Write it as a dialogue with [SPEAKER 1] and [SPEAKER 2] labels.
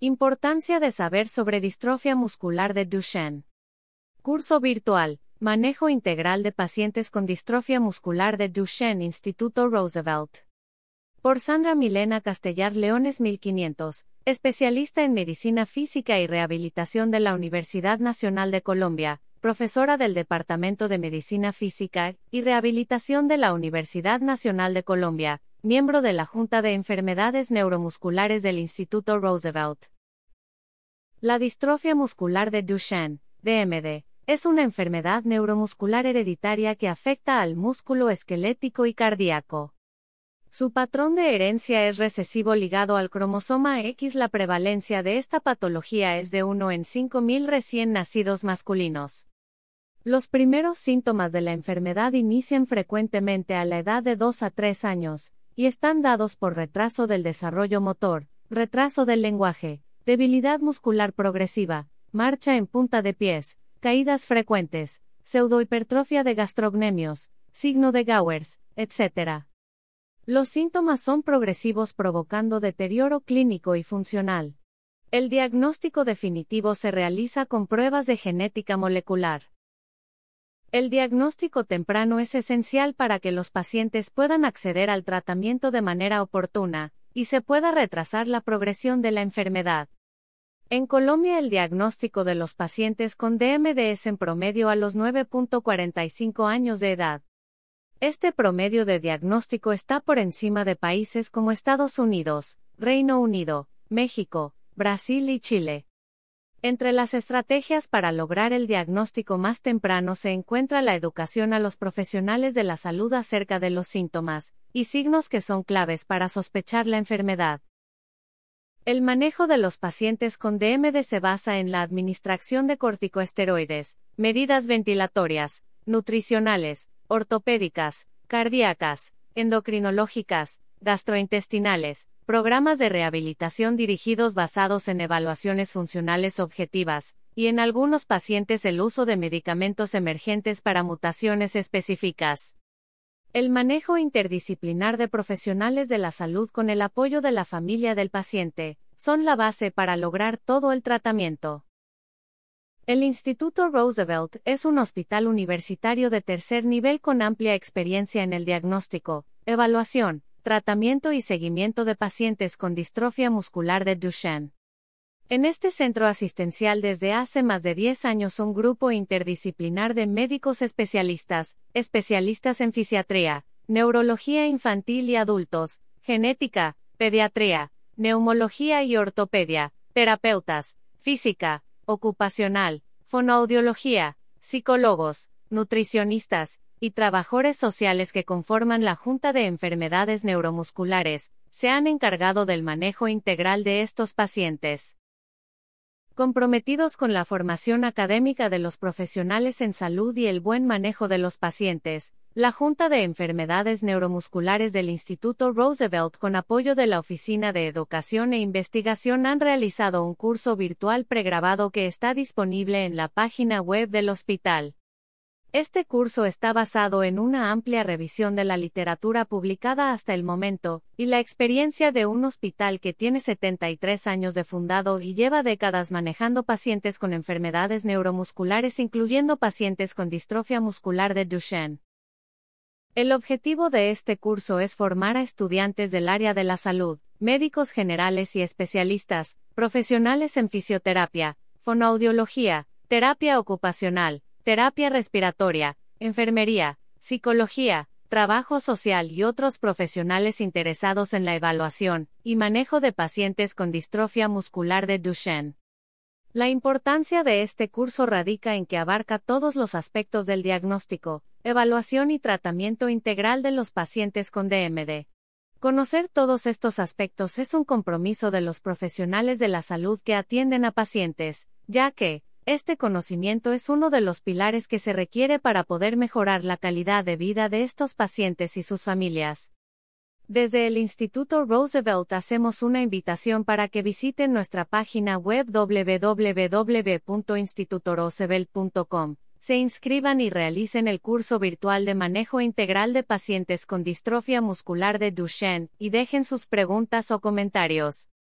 [SPEAKER 1] Importancia de saber sobre distrofia muscular de Duchenne. Curso virtual. Manejo integral de pacientes con distrofia muscular de Duchenne Instituto Roosevelt. Por Sandra Milena Castellar Leones 1500, especialista en medicina física y rehabilitación de la Universidad Nacional de Colombia, profesora del Departamento de Medicina Física y Rehabilitación de la Universidad Nacional de Colombia, miembro de la Junta de Enfermedades Neuromusculares del Instituto Roosevelt. La distrofia muscular de Duchenne, DMD, es una enfermedad neuromuscular hereditaria que afecta al músculo esquelético y cardíaco. Su patrón de herencia es recesivo ligado al cromosoma X. La prevalencia de esta patología es de 1 en 5.000 recién nacidos masculinos. Los primeros síntomas de la enfermedad inician frecuentemente a la edad de 2 a 3 años, y están dados por retraso del desarrollo motor, retraso del lenguaje, debilidad muscular progresiva, marcha en punta de pies, caídas frecuentes, pseudohipertrofia de gastrocnemios, signo de Gowers, etc. Los síntomas son progresivos provocando deterioro clínico y funcional. El diagnóstico definitivo se realiza con pruebas de genética molecular. El diagnóstico temprano es esencial para que los pacientes puedan acceder al tratamiento de manera oportuna, y se pueda retrasar la progresión de la enfermedad. En Colombia el diagnóstico de los pacientes con DMD es en promedio a los 9.45 años de edad. Este promedio de diagnóstico está por encima de países como Estados Unidos, Reino Unido, México, Brasil y Chile. Entre las estrategias para lograr el diagnóstico más temprano se encuentra la educación a los profesionales de la salud acerca de los síntomas y signos que son claves para sospechar la enfermedad. El manejo de los pacientes con DMD se basa en la administración de corticoesteroides, medidas ventilatorias, nutricionales, ortopédicas, cardíacas, endocrinológicas, gastrointestinales, programas de rehabilitación dirigidos basados en evaluaciones funcionales objetivas, y en algunos pacientes el uso de medicamentos emergentes para mutaciones específicas. El manejo interdisciplinar de profesionales de la salud con el apoyo de la familia del paciente, son la base para lograr todo el tratamiento. El Instituto Roosevelt es un hospital universitario de tercer nivel con amplia experiencia en el diagnóstico, evaluación, tratamiento y seguimiento de pacientes con distrofia muscular de Duchenne. En este centro asistencial desde hace más de 10 años un grupo interdisciplinar de médicos especialistas, especialistas en fisiatría, neurología infantil y adultos, genética, pediatría, neumología y ortopedia, terapeutas, física, ocupacional, fonoaudiología, psicólogos, nutricionistas, y trabajadores sociales que conforman la Junta de Enfermedades Neuromusculares, se han encargado del manejo integral de estos pacientes. Comprometidos con la formación académica de los profesionales en salud y el buen manejo de los pacientes, la Junta de Enfermedades Neuromusculares del Instituto Roosevelt con apoyo de la Oficina de Educación e Investigación han realizado un curso virtual pregrabado que está disponible en la página web del hospital. Este curso está basado en una amplia revisión de la literatura publicada hasta el momento, y la experiencia de un hospital que tiene 73 años de fundado y lleva décadas manejando pacientes con enfermedades neuromusculares incluyendo pacientes con distrofia muscular de Duchenne. El objetivo de este curso es formar a estudiantes del área de la salud, médicos generales y especialistas, profesionales en fisioterapia, fonoaudiología, terapia ocupacional, terapia respiratoria, enfermería, psicología, trabajo social y otros profesionales interesados en la evaluación y manejo de pacientes con distrofia muscular de Duchenne. La importancia de este curso radica en que abarca todos los aspectos del diagnóstico, evaluación y tratamiento integral de los pacientes con DMD. Conocer todos estos aspectos es un compromiso de los profesionales de la salud que atienden a pacientes, ya que, este conocimiento es uno de los pilares que se requiere para poder mejorar la calidad de vida de estos pacientes y sus familias. Desde el Instituto Roosevelt hacemos una invitación para que visiten nuestra página web www.institutoroosevelt.com, se inscriban y realicen el curso virtual de manejo integral de pacientes con distrofia muscular de Duchenne y dejen sus preguntas o comentarios.